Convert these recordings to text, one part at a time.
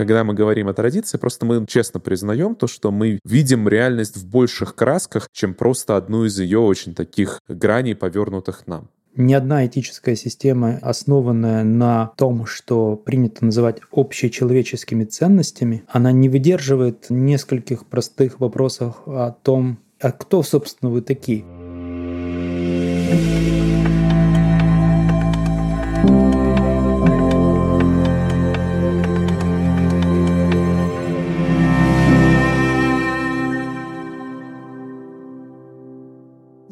Когда мы говорим о традиции, просто мы честно признаем то, что мы видим реальность в больших красках, чем просто одну из ее очень таких граней, повернутых нам. Ни одна этическая система, основанная на том, что принято называть общечеловеческими ценностями, она не выдерживает нескольких простых вопросов о том, а кто, собственно, вы такие.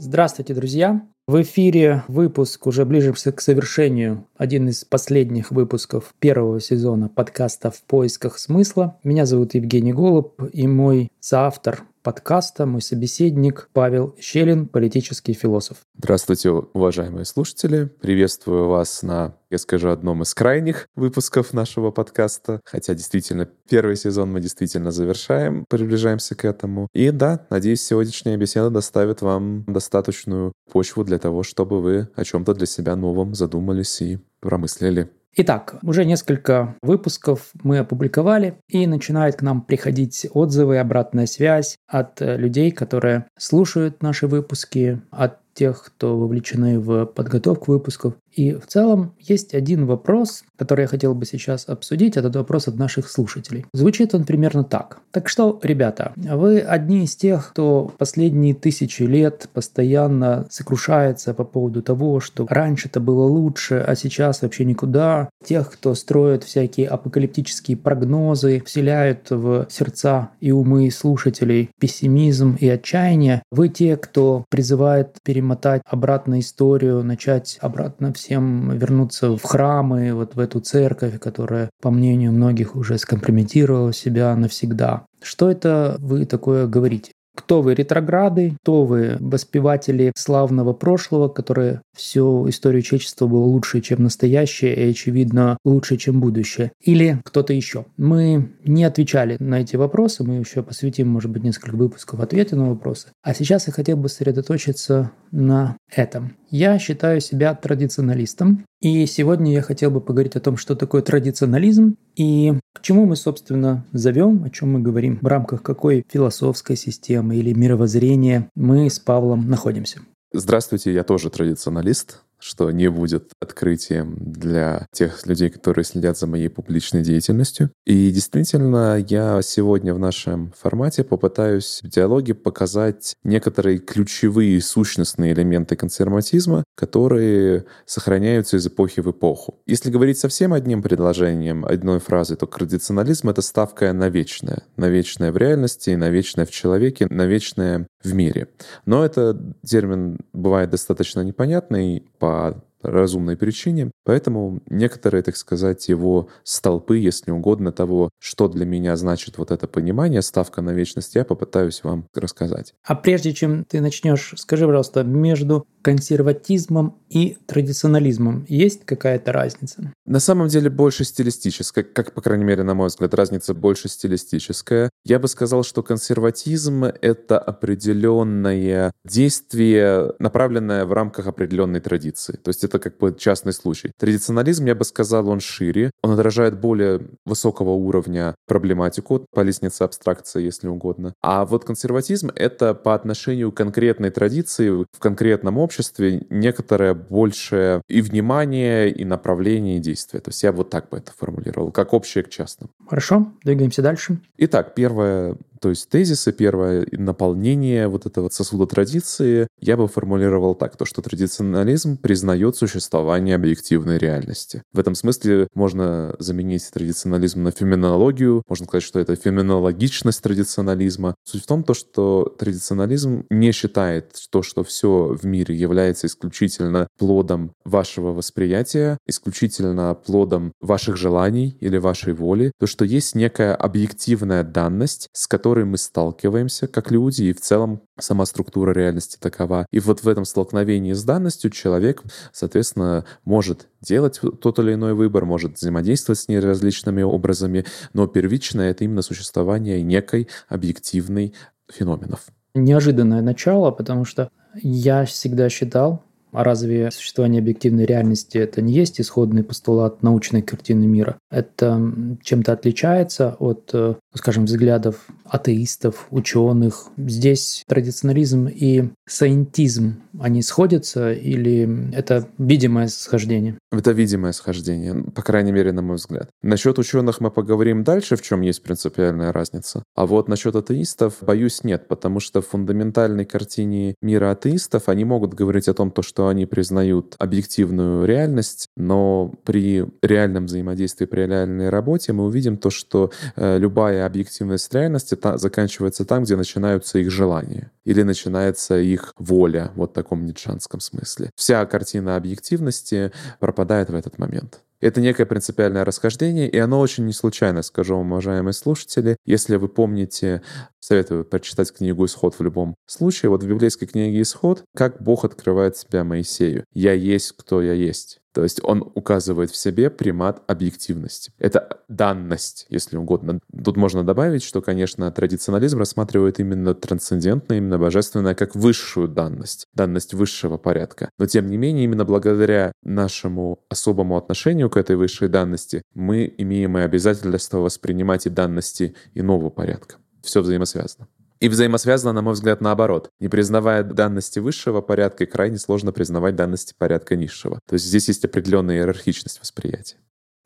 Здравствуйте, друзья! В эфире выпуск уже ближе к совершению, один из последних выпусков первого сезона подкаста «В поисках смысла». Меня зовут Евгений Голуб, и мой соавтор подкаста, мой собеседник Павел Щелин, политический философ. Здравствуйте, уважаемые слушатели. Приветствую вас на, я скажу, одном из крайних выпусков нашего подкаста. Хотя действительно, первый сезон мы действительно завершаем, приближаемся к этому. И да, надеюсь, сегодняшняя беседа доставит вам достаточную почву для того, чтобы вы о чем-то для себя новом задумались и промыслили. Итак, уже несколько выпусков мы опубликовали, и начинает к нам приходить отзывы обратная связь от э, людей, которые слушают наши выпуски, от тех, кто вовлечены в подготовку выпусков. И в целом есть один вопрос, который я хотел бы сейчас обсудить. Этот вопрос от наших слушателей. Звучит он примерно так. Так что, ребята, вы одни из тех, кто последние тысячи лет постоянно сокрушается по поводу того, что раньше это было лучше, а сейчас вообще никуда. Тех, кто строит всякие апокалиптические прогнозы, вселяют в сердца и умы слушателей пессимизм и отчаяние. Вы те, кто призывает перемотать перемотать обратно историю, начать обратно всем вернуться в храмы, вот в эту церковь, которая, по мнению многих, уже скомпрометировала себя навсегда. Что это вы такое говорите? Кто вы ретрограды, кто вы воспеватели славного прошлого, которые всю историю человечества было лучше, чем настоящее и, очевидно, лучше, чем будущее. Или кто-то еще. Мы не отвечали на эти вопросы, мы еще посвятим, может быть, несколько выпусков ответа на вопросы. А сейчас я хотел бы сосредоточиться на этом. Я считаю себя традиционалистом, и сегодня я хотел бы поговорить о том, что такое традиционализм и к чему мы, собственно, зовем, о чем мы говорим, в рамках какой философской системы или мировоззрения мы с Павлом находимся. Здравствуйте, я тоже традиционалист что не будет открытием для тех людей, которые следят за моей публичной деятельностью. И действительно, я сегодня в нашем формате попытаюсь в диалоге показать некоторые ключевые сущностные элементы консерватизма, которые сохраняются из эпохи в эпоху. Если говорить совсем одним предложением, одной фразой, то традиционализм — это ставка на вечное. На вечное в реальности, на вечное в человеке, на вечное в мире. Но этот термин бывает достаточно непонятный по for разумной причине. Поэтому некоторые, так сказать, его столпы, если угодно, того, что для меня значит вот это понимание, ставка на вечность, я попытаюсь вам рассказать. А прежде чем ты начнешь, скажи, пожалуйста, между консерватизмом и традиционализмом есть какая-то разница? На самом деле больше стилистическая, как, по крайней мере, на мой взгляд, разница больше стилистическая. Я бы сказал, что консерватизм — это определенное действие, направленное в рамках определенной традиции. То есть это как бы частный случай. Традиционализм, я бы сказал, он шире, он отражает более высокого уровня проблематику по лестнице абстракции, если угодно. А вот консерватизм — это по отношению к конкретной традиции в конкретном обществе некоторое большее и внимание, и направление, и действия. То есть я вот так бы это формулировал, как общее к частному. Хорошо, двигаемся дальше. Итак, первое то есть тезисы, первое наполнение вот этого сосуда традиции я бы формулировал так, то что традиционализм признает существование объективной реальности. В этом смысле можно заменить традиционализм на феноменологию, можно сказать, что это феноменологичность традиционализма. Суть в том, то, что традиционализм не считает то, что все в мире является исключительно плодом вашего восприятия, исключительно плодом ваших желаний или вашей воли, то, что есть некая объективная данность, с которой которой мы сталкиваемся как люди, и в целом сама структура реальности такова. И вот в этом столкновении с данностью человек, соответственно, может делать тот или иной выбор, может взаимодействовать с ней различными образами, но первичное — это именно существование некой объективной феноменов. Неожиданное начало, потому что я всегда считал, А разве существование объективной реальности это не есть исходный постулат научной картины мира? Это чем-то отличается от, э, скажем, взглядов атеистов, ученых. Здесь традиционализм и саентизм, они сходятся или это видимое схождение? Это видимое схождение, по крайней мере, на мой взгляд. Насчет ученых мы поговорим дальше, в чем есть принципиальная разница. А вот насчет атеистов, боюсь, нет, потому что в фундаментальной картине мира атеистов они могут говорить о том, то, что они признают объективную реальность, но при реальном взаимодействии, при реальной работе мы увидим то, что э, любая объективность реальности та, заканчивается там, где начинаются их желания или начинается их воля, вот в таком ницшанском смысле. Вся картина объективности пропадает в этот момент. Это некое принципиальное расхождение, и оно очень не случайно, скажу вам, уважаемые слушатели. Если вы помните, советую прочитать книгу «Исход» в любом случае. Вот в библейской книге «Исход» как Бог открывает себя Моисею. «Я есть, кто я есть». То есть он указывает в себе примат объективности. Это данность, если угодно. Тут можно добавить, что, конечно, традиционализм рассматривает именно трансцендентное, именно божественное как высшую данность, данность высшего порядка. Но, тем не менее, именно благодаря нашему особому отношению к этой высшей данности мы имеем и обязательство воспринимать и данности иного порядка. Все взаимосвязано. И взаимосвязано, на мой взгляд, наоборот. Не признавая данности высшего порядка, крайне сложно признавать данности порядка низшего. То есть здесь есть определенная иерархичность восприятия.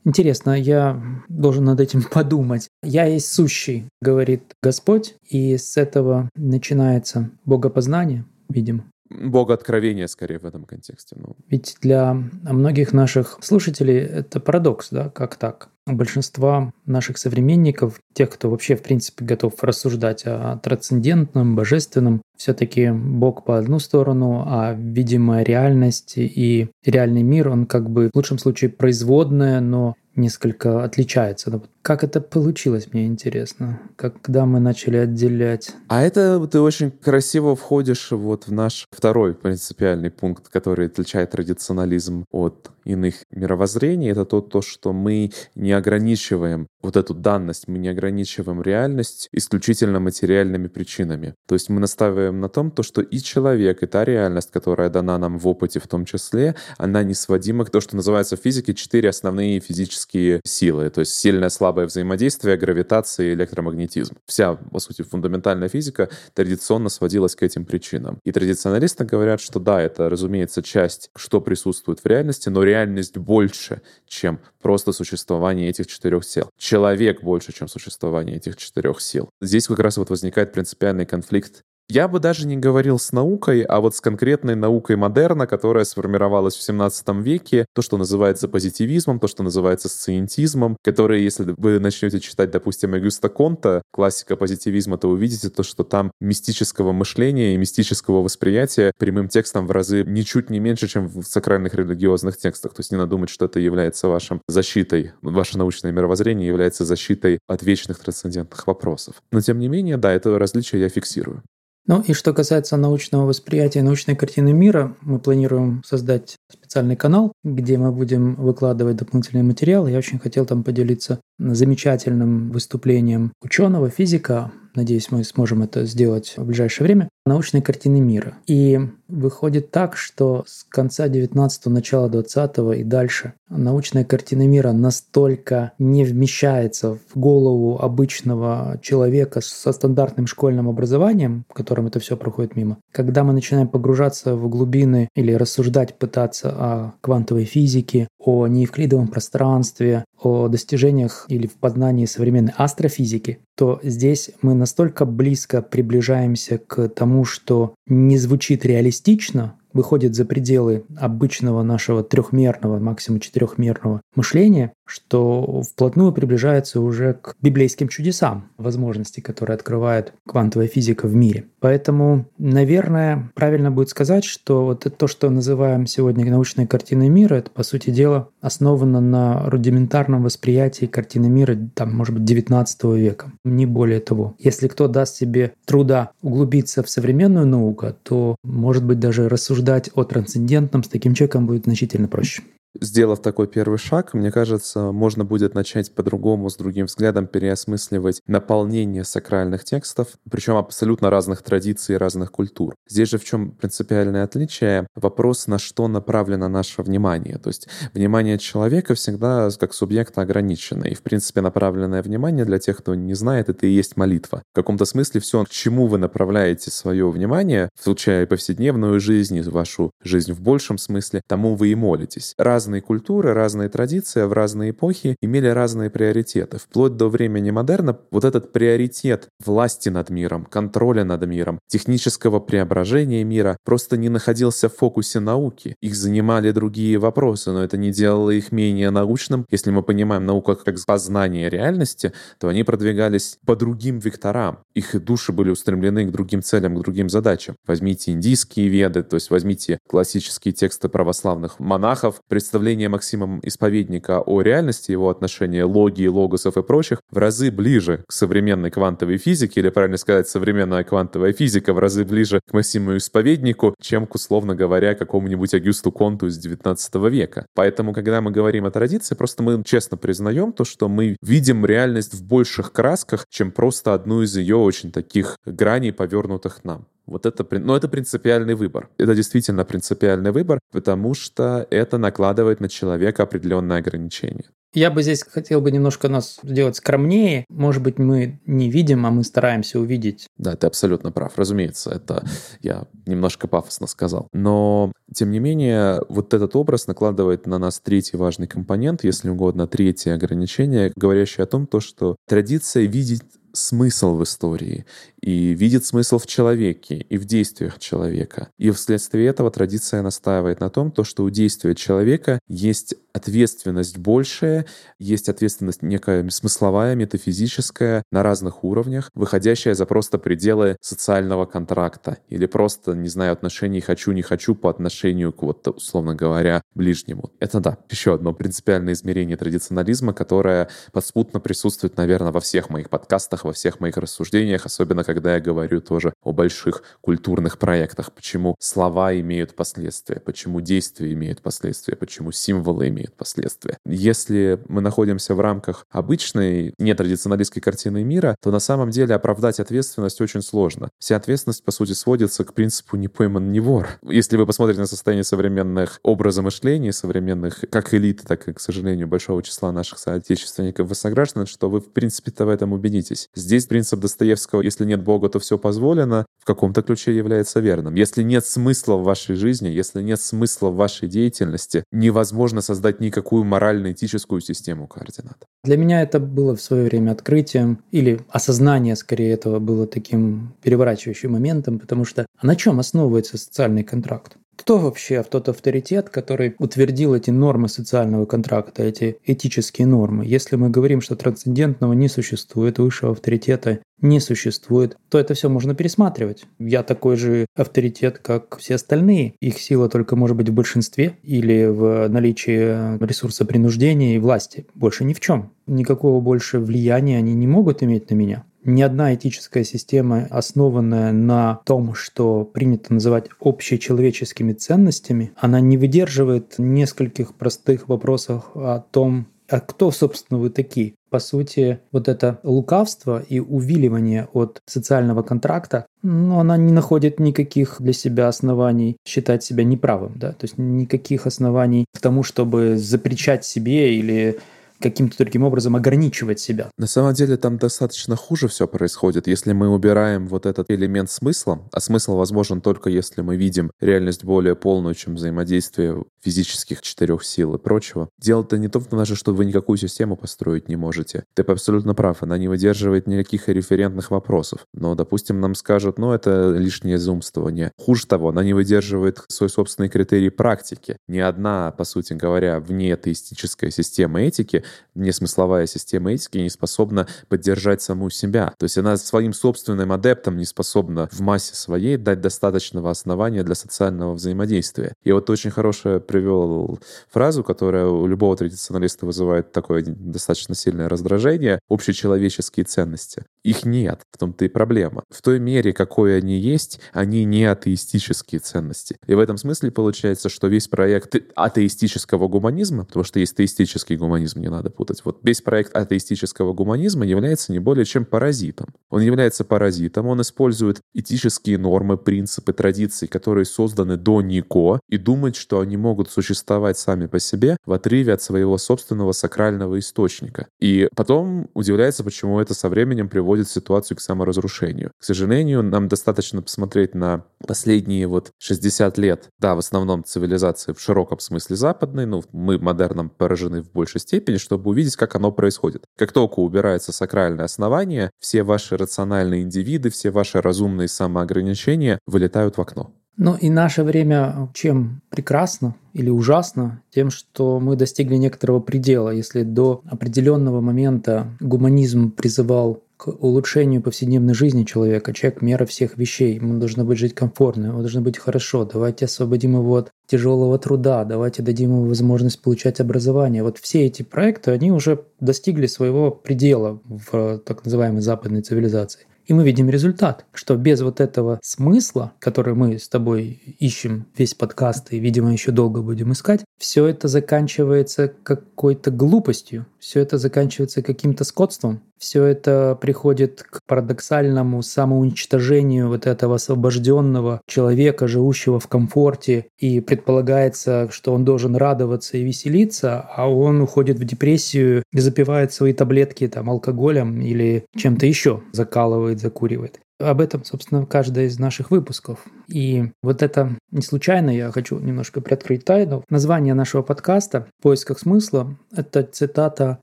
Интересно, я должен над этим подумать. «Я есть сущий», — говорит Господь, и с этого начинается богопознание, видимо. Бога откровения, скорее, в этом контексте. Ну. Ведь для многих наших слушателей это парадокс, да, как так? большинства наших современников, тех, кто вообще, в принципе, готов рассуждать о трансцендентном, божественном, все-таки Бог по одну сторону, а видимая реальность и реальный мир, он как бы в лучшем случае производная, но несколько отличается. Как это получилось, мне интересно. Когда мы начали отделять? А это ты очень красиво входишь вот в наш второй принципиальный пункт, который отличает традиционализм от иных мировоззрений. Это то, то, что мы не ограничиваем вот эту данность, мы не ограничиваем реальность исключительно материальными причинами. То есть мы настаиваем на том, то, что и человек, и та реальность, которая дана нам в опыте в том числе, она не сводима к тому, что называется в физике четыре основные физические силы. То есть сильное, слабое взаимодействие, гравитация и электромагнетизм. Вся, по сути, фундаментальная физика традиционно сводилась к этим причинам. И традиционалисты говорят, что да, это, разумеется, часть, что присутствует в реальности, но реальность больше, чем просто существование этих четырех сил человек больше, чем существование этих четырех сил. Здесь как раз вот возникает принципиальный конфликт я бы даже не говорил с наукой, а вот с конкретной наукой модерна, которая сформировалась в 17 веке, то, что называется позитивизмом, то, что называется сциентизмом, которые, если вы начнете читать, допустим, Агюста Конта, классика позитивизма, то увидите то, что там мистического мышления и мистического восприятия прямым текстом в разы ничуть не меньше, чем в сакральных религиозных текстах. То есть не надо думать, что это является вашим защитой, ваше научное мировоззрение является защитой от вечных трансцендентных вопросов. Но тем не менее, да, это различие я фиксирую. Ну и что касается научного восприятия, научной картины мира, мы планируем создать специальный канал, где мы будем выкладывать дополнительные материалы. Я очень хотел там поделиться замечательным выступлением ученого, физика Надеюсь, мы сможем это сделать в ближайшее время. Научной картины мира. И выходит так, что с конца 19-го, начала 20-го и дальше научная картина мира настолько не вмещается в голову обычного человека со стандартным школьным образованием, которым это все проходит мимо. Когда мы начинаем погружаться в глубины или рассуждать, пытаться о квантовой физике, о неевклидовом пространстве, о достижениях или в познании современной астрофизики, то здесь мы настолько близко приближаемся к тому, что не звучит реалистично, частично выходит за пределы обычного нашего трехмерного, максимум четырехмерного мышления, что вплотную приближается уже к библейским чудесам, возможности, которые открывает квантовая физика в мире. Поэтому, наверное, правильно будет сказать, что вот то, что называем сегодня научной картиной мира, это, по сути дела, основано на рудиментарном восприятии картины мира, там, может быть, 19 века, не более того. Если кто даст себе труда углубиться в современную науку, то, может быть, даже рассуждать о трансцендентном с таким человеком будет значительно проще. Сделав такой первый шаг, мне кажется, можно будет начать по-другому, с другим взглядом переосмысливать наполнение сакральных текстов, причем абсолютно разных традиций разных культур. Здесь же в чем принципиальное отличие? Вопрос, на что направлено наше внимание. То есть внимание человека всегда как субъекта ограничено. И, в принципе, направленное внимание для тех, кто не знает, это и есть молитва. В каком-то смысле все, к чему вы направляете свое внимание, включая повседневную жизнь, вашу жизнь в большем смысле, тому вы и молитесь. Раз разные культуры, разные традиции в разные эпохи имели разные приоритеты. Вплоть до времени модерна вот этот приоритет власти над миром, контроля над миром, технического преображения мира просто не находился в фокусе науки. Их занимали другие вопросы, но это не делало их менее научным. Если мы понимаем науку как познание реальности, то они продвигались по другим векторам. Их души были устремлены к другим целям, к другим задачам. Возьмите индийские веды, то есть возьмите классические тексты православных монахов, представление Максимом Исповедника о реальности, его отношения логии, логосов и прочих в разы ближе к современной квантовой физике, или, правильно сказать, современная квантовая физика в разы ближе к Максиму Исповеднику, чем к, условно говоря, какому-нибудь Агюсту Конту из 19 века. Поэтому, когда мы говорим о традиции, просто мы честно признаем то, что мы видим реальность в больших красках, чем просто одну из ее очень таких граней, повернутых нам. Вот это, ну, это принципиальный выбор. Это действительно принципиальный выбор, потому что это накладывает на человека определенные ограничения. Я бы здесь хотел бы немножко нас сделать скромнее. Может быть, мы не видим, а мы стараемся увидеть. Да, ты абсолютно прав. Разумеется, это я немножко пафосно сказал. Но, тем не менее, вот этот образ накладывает на нас третий важный компонент, если угодно, третье ограничение, говорящее о том, то, что традиция видит смысл в истории и видит смысл в человеке и в действиях человека. И вследствие этого традиция настаивает на том, то, что у действия человека есть ответственность большая, есть ответственность некая смысловая, метафизическая на разных уровнях, выходящая за просто пределы социального контракта или просто, не знаю, отношений «хочу-не хочу» по отношению к, вот, условно говоря, ближнему. Это да, еще одно принципиальное измерение традиционализма, которое подспутно присутствует, наверное, во всех моих подкастах, во всех моих рассуждениях, особенно когда я говорю тоже о больших культурных проектах, почему слова имеют последствия, почему действия имеют последствия, почему символы имеют последствия. Если мы находимся в рамках обычной нетрадиционалистской картины мира, то на самом деле оправдать ответственность очень сложно. Вся ответственность, по сути, сводится к принципу «не пойман, не вор». Если вы посмотрите на состояние современных образов мышления, современных как элиты, так и, к сожалению, большого числа наших соотечественников и сограждан, что вы, в принципе-то, в этом убедитесь. Здесь принцип Достоевского «если нет Бога, то все позволено» в каком-то ключе является верным. Если нет смысла в вашей жизни, если нет смысла в вашей деятельности, невозможно создать никакую морально-этическую систему координат. Для меня это было в свое время открытием, или осознание, скорее, этого было таким переворачивающим моментом, потому что а на чем основывается социальный контракт? Кто вообще тот авторитет, который утвердил эти нормы социального контракта, эти этические нормы? Если мы говорим, что трансцендентного не существует, высшего авторитета не существует, то это все можно пересматривать. Я такой же авторитет, как все остальные. Их сила только может быть в большинстве или в наличии ресурса принуждения и власти. Больше ни в чем. Никакого больше влияния они не могут иметь на меня. Ни одна этическая система, основанная на том, что принято называть общечеловеческими ценностями, она не выдерживает нескольких простых вопросов о том, а кто, собственно, вы такие? По сути, вот это лукавство и увиливание от социального контракта, ну, она не находит никаких для себя оснований считать себя неправым, да, то есть никаких оснований к тому, чтобы запрещать себе или каким-то другим образом ограничивать себя. На самом деле там достаточно хуже все происходит, если мы убираем вот этот элемент смысла, а смысл возможен только если мы видим реальность более полную, чем взаимодействие физических четырех сил и прочего. Дело-то не то том, что вы никакую систему построить не можете. Ты абсолютно прав, она не выдерживает никаких референтных вопросов. Но, допустим, нам скажут, ну, это лишнее зумствование. Хуже того, она не выдерживает свой собственный критерий практики. Ни одна, по сути говоря, вне теистическая система этики мне смысловая система этики не способна поддержать саму себя. То есть она своим собственным адептам не способна в массе своей дать достаточного основания для социального взаимодействия. И вот очень хорошая привел фразу, которая у любого традиционалиста вызывает такое достаточно сильное раздражение — общечеловеческие ценности. Их нет, в том-то и проблема. В той мере, какой они есть, они не атеистические ценности. И в этом смысле получается, что весь проект атеистического гуманизма, потому что есть теистический гуманизм, не надо путать, вот весь проект атеистического гуманизма является не более чем паразитом. Он является паразитом, он использует этические нормы, принципы, традиции, которые созданы до Нико, и думает, что они могут существовать сами по себе в отрыве от своего собственного сакрального источника. И потом удивляется, почему это со временем приводит ситуацию к саморазрушению. К сожалению, нам достаточно посмотреть на последние вот 60 лет, да, в основном цивилизации в широком смысле западной, ну, мы модерном поражены в большей степени, чтобы увидеть, как оно происходит. Как только убирается сакральное основание, все ваши рациональные индивиды, все ваши разумные самоограничения вылетают в окно. Ну и наше время чем прекрасно или ужасно? Тем, что мы достигли некоторого предела. Если до определенного момента гуманизм призывал к улучшению повседневной жизни человека, человек — мера всех вещей, ему должно быть жить комфортно, ему должно быть хорошо, давайте освободим его от тяжелого труда, давайте дадим ему возможность получать образование. Вот все эти проекты, они уже достигли своего предела в так называемой западной цивилизации. И мы видим результат, что без вот этого смысла, который мы с тобой ищем весь подкаст и, видимо, еще долго будем искать, все это заканчивается какой-то глупостью, все это заканчивается каким-то скотством, все это приходит к парадоксальному самоуничтожению вот этого освобожденного человека, живущего в комфорте, и предполагается, что он должен радоваться и веселиться, а он уходит в депрессию и запивает свои таблетки там алкоголем или чем-то еще, закалывает, закуривает. Об этом, собственно, каждый из наших выпусков. И вот это не случайно, я хочу немножко приоткрыть тайну. Название нашего подкаста «В поисках смысла» — это цитата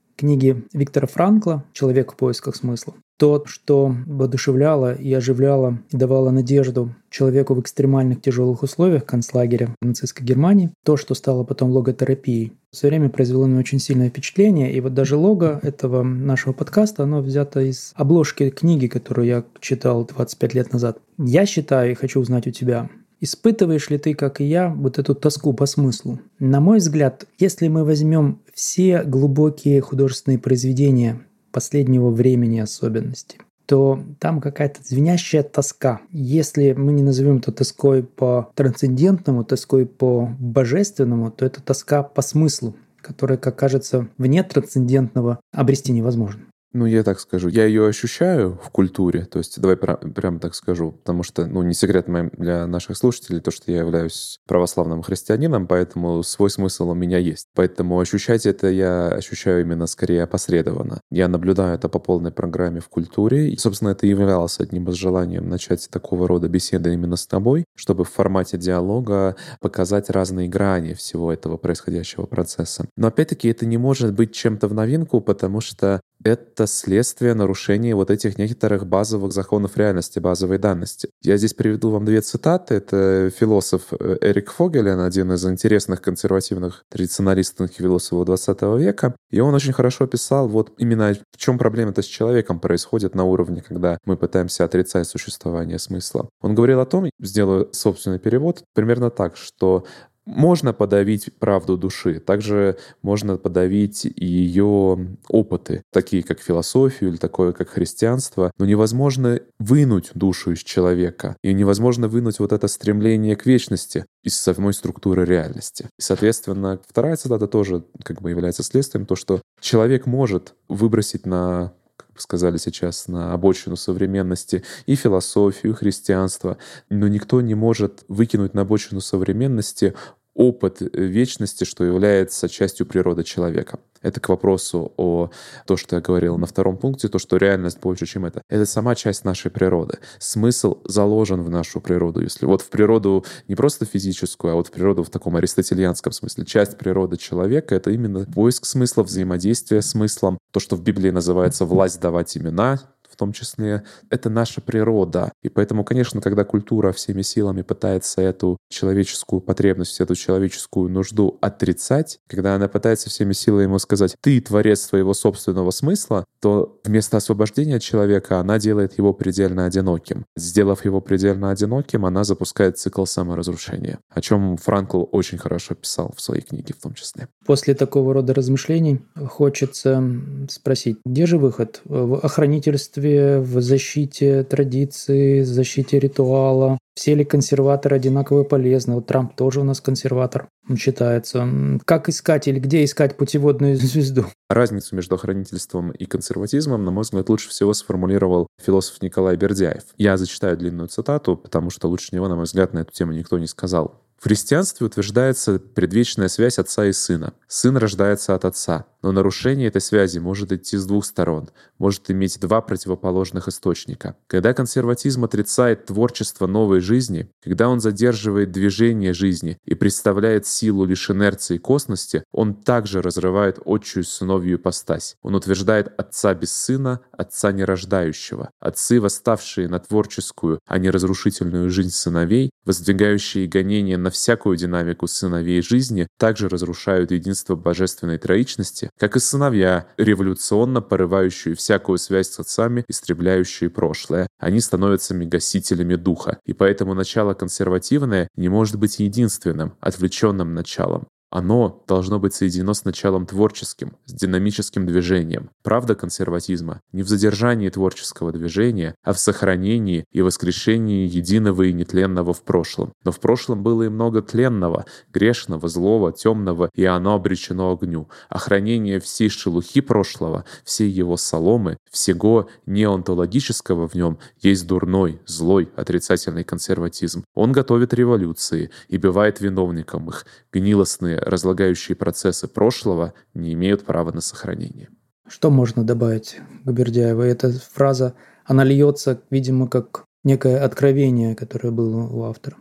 книги Виктора Франкла «Человек в поисках смысла». То, что воодушевляло и оживляло и давало надежду человеку в экстремальных тяжелых условиях концлагеря в нацистской Германии, то, что стало потом логотерапией, все время произвело на очень сильное впечатление. И вот даже лого этого нашего подкаста, оно взято из обложки книги, которую я читал 25 лет назад. Я считаю и хочу узнать у тебя, Испытываешь ли ты, как и я, вот эту тоску по смыслу? На мой взгляд, если мы возьмем все глубокие художественные произведения последнего времени особенности, то там какая-то звенящая тоска. Если мы не назовем это тоской по трансцендентному, тоской по божественному, то это тоска по смыслу, которая, как кажется, вне трансцендентного обрести невозможно. Ну, я так скажу. Я ее ощущаю в культуре. То есть, давай прям, прям так скажу. Потому что, ну, не секрет для наших слушателей то, что я являюсь православным христианином, поэтому свой смысл у меня есть. Поэтому ощущать это я ощущаю именно скорее опосредованно. Я наблюдаю это по полной программе в культуре. И, собственно, это являлось одним из желаний начать такого рода беседы именно с тобой, чтобы в формате диалога показать разные грани всего этого происходящего процесса. Но опять-таки это не может быть чем-то в новинку, потому что это следствие нарушения вот этих некоторых базовых законов реальности, базовой данности. Я здесь приведу вам две цитаты. Это философ э, Эрик Фогелен, один из интересных консервативных традиционалистов философов 20 века. И он очень хорошо писал вот именно в чем проблема-то с человеком происходит на уровне, когда мы пытаемся отрицать существование смысла. Он говорил о том, сделаю собственный перевод, примерно так, что можно подавить правду души, также можно подавить ее опыты, такие как философию или такое как христианство, но невозможно вынуть душу из человека, и невозможно вынуть вот это стремление к вечности из самой структуры реальности. И, соответственно, вторая цитата тоже как бы является следствием, то, что человек может выбросить на сказали сейчас, на обочину современности и философию, и христианство, но никто не может выкинуть на обочину современности опыт вечности, что является частью природы человека. Это к вопросу о то, что я говорил на втором пункте, то, что реальность больше, чем это. Это сама часть нашей природы. Смысл заложен в нашу природу. Если вот в природу не просто физическую, а вот в природу в таком аристотельянском смысле. Часть природы человека — это именно поиск смысла, взаимодействие с смыслом. То, что в Библии называется «власть давать имена», том числе, это наша природа. И поэтому, конечно, когда культура всеми силами пытается эту человеческую потребность, эту человеческую нужду отрицать, когда она пытается всеми силами ему сказать «ты творец своего собственного смысла», то вместо освобождения человека она делает его предельно одиноким. Сделав его предельно одиноким, она запускает цикл саморазрушения, о чем Франкл очень хорошо писал в своей книге в том числе. После такого рода размышлений хочется спросить, где же выход? В охранительстве, в защите традиции, защите ритуала? Все ли консерваторы одинаково полезны? Вот Трамп тоже у нас консерватор считается. Как искать или где искать путеводную звезду? Разницу между охранительством и консерватизмом, на мой взгляд, лучше всего сформулировал философ Николай Бердяев. Я зачитаю длинную цитату, потому что лучше него, на мой взгляд, на эту тему никто не сказал. В христианстве утверждается предвечная связь отца и сына. Сын рождается от отца, но нарушение этой связи может идти с двух сторон, может иметь два противоположных источника. Когда консерватизм отрицает творчество новой жизни, когда он задерживает движение жизни и представляет силу лишь инерции косности, он также разрывает отчую сыновью ипостась. Он утверждает отца без сына, отца нерождающего. Отцы, восставшие на творческую, а не разрушительную жизнь сыновей, воздвигающие гонения на всякую динамику сыновей жизни, также разрушают единство божественной троичности, как и сыновья, революционно порывающие всякую связь с отцами, истребляющие прошлое. Они становятся мегасителями духа, и поэтому начало консервативное не может быть единственным, отвлеченным началом. Оно должно быть соединено с началом творческим, с динамическим движением. Правда консерватизма не в задержании творческого движения, а в сохранении и воскрешении единого и нетленного в прошлом. Но в прошлом было и много тленного, грешного, злого, темного, и оно обречено огню. Охранение всей шелухи прошлого, всей его соломы, всего неонтологического в нем есть дурной, злой, отрицательный консерватизм. Он готовит революции и бывает виновником их, гнилостные, разлагающие процессы прошлого не имеют права на сохранение. Что можно добавить к Бердяеву? Эта фраза, она льется, видимо, как некое откровение, которое было у автора.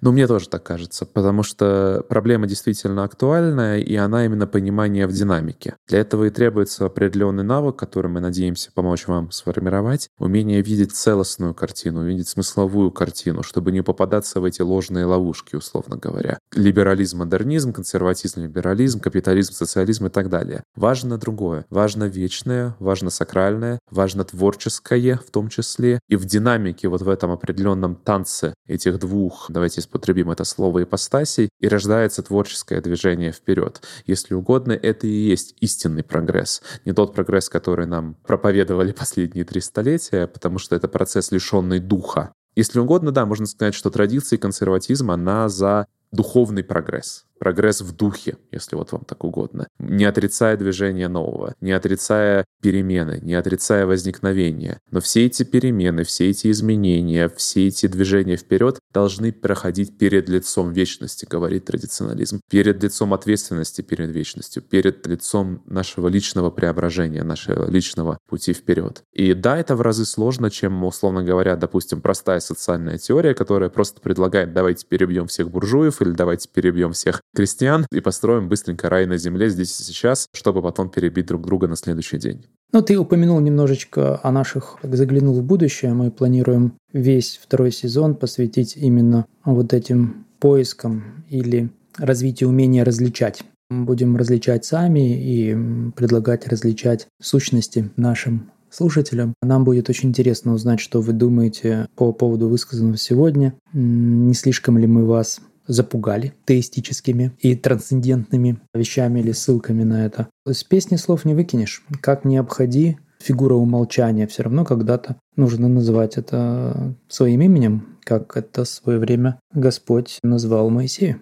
Ну, мне тоже так кажется, потому что проблема действительно актуальная, и она именно понимание в динамике. Для этого и требуется определенный навык, который мы надеемся помочь вам сформировать, умение видеть целостную картину, видеть смысловую картину, чтобы не попадаться в эти ложные ловушки, условно говоря. Либерализм, модернизм, консерватизм, либерализм, капитализм, социализм и так далее. Важно другое. Важно вечное, важно сакральное, важно творческое в том числе. И в динамике, вот в этом определенном танце этих двух, давайте употребим это слово ипостасей, и рождается творческое движение вперед. Если угодно, это и есть истинный прогресс. Не тот прогресс, который нам проповедовали последние три столетия, потому что это процесс, лишенный духа. Если угодно, да, можно сказать, что традиция и консерватизм, она за духовный прогресс прогресс в духе, если вот вам так угодно, не отрицая движение нового, не отрицая перемены, не отрицая возникновения. Но все эти перемены, все эти изменения, все эти движения вперед должны проходить перед лицом вечности, говорит традиционализм, перед лицом ответственности перед вечностью, перед лицом нашего личного преображения, нашего личного пути вперед. И да, это в разы сложно, чем, условно говоря, допустим, простая социальная теория, которая просто предлагает давайте перебьем всех буржуев или давайте перебьем всех крестьян и построим быстренько рай на земле здесь и сейчас, чтобы потом перебить друг друга на следующий день. Ну, ты упомянул немножечко о наших, как заглянул в будущее. Мы планируем весь второй сезон посвятить именно вот этим поискам или развитию умения различать. Будем различать сами и предлагать различать сущности нашим слушателям. Нам будет очень интересно узнать, что вы думаете по поводу высказанного сегодня. Не слишком ли мы вас запугали теистическими и трансцендентными вещами или ссылками на это. С песни слов не выкинешь. Как не обходи, фигура умолчания все равно когда-то нужно называть это своим именем, как это в свое время Господь назвал Моисея.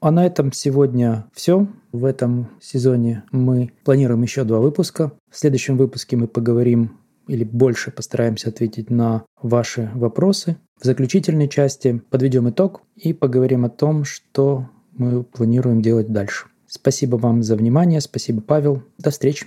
А на этом сегодня все. В этом сезоне мы планируем еще два выпуска. В следующем выпуске мы поговорим или больше постараемся ответить на ваши вопросы. В заключительной части подведем итог и поговорим о том, что мы планируем делать дальше. Спасибо вам за внимание, спасибо, Павел. До встречи.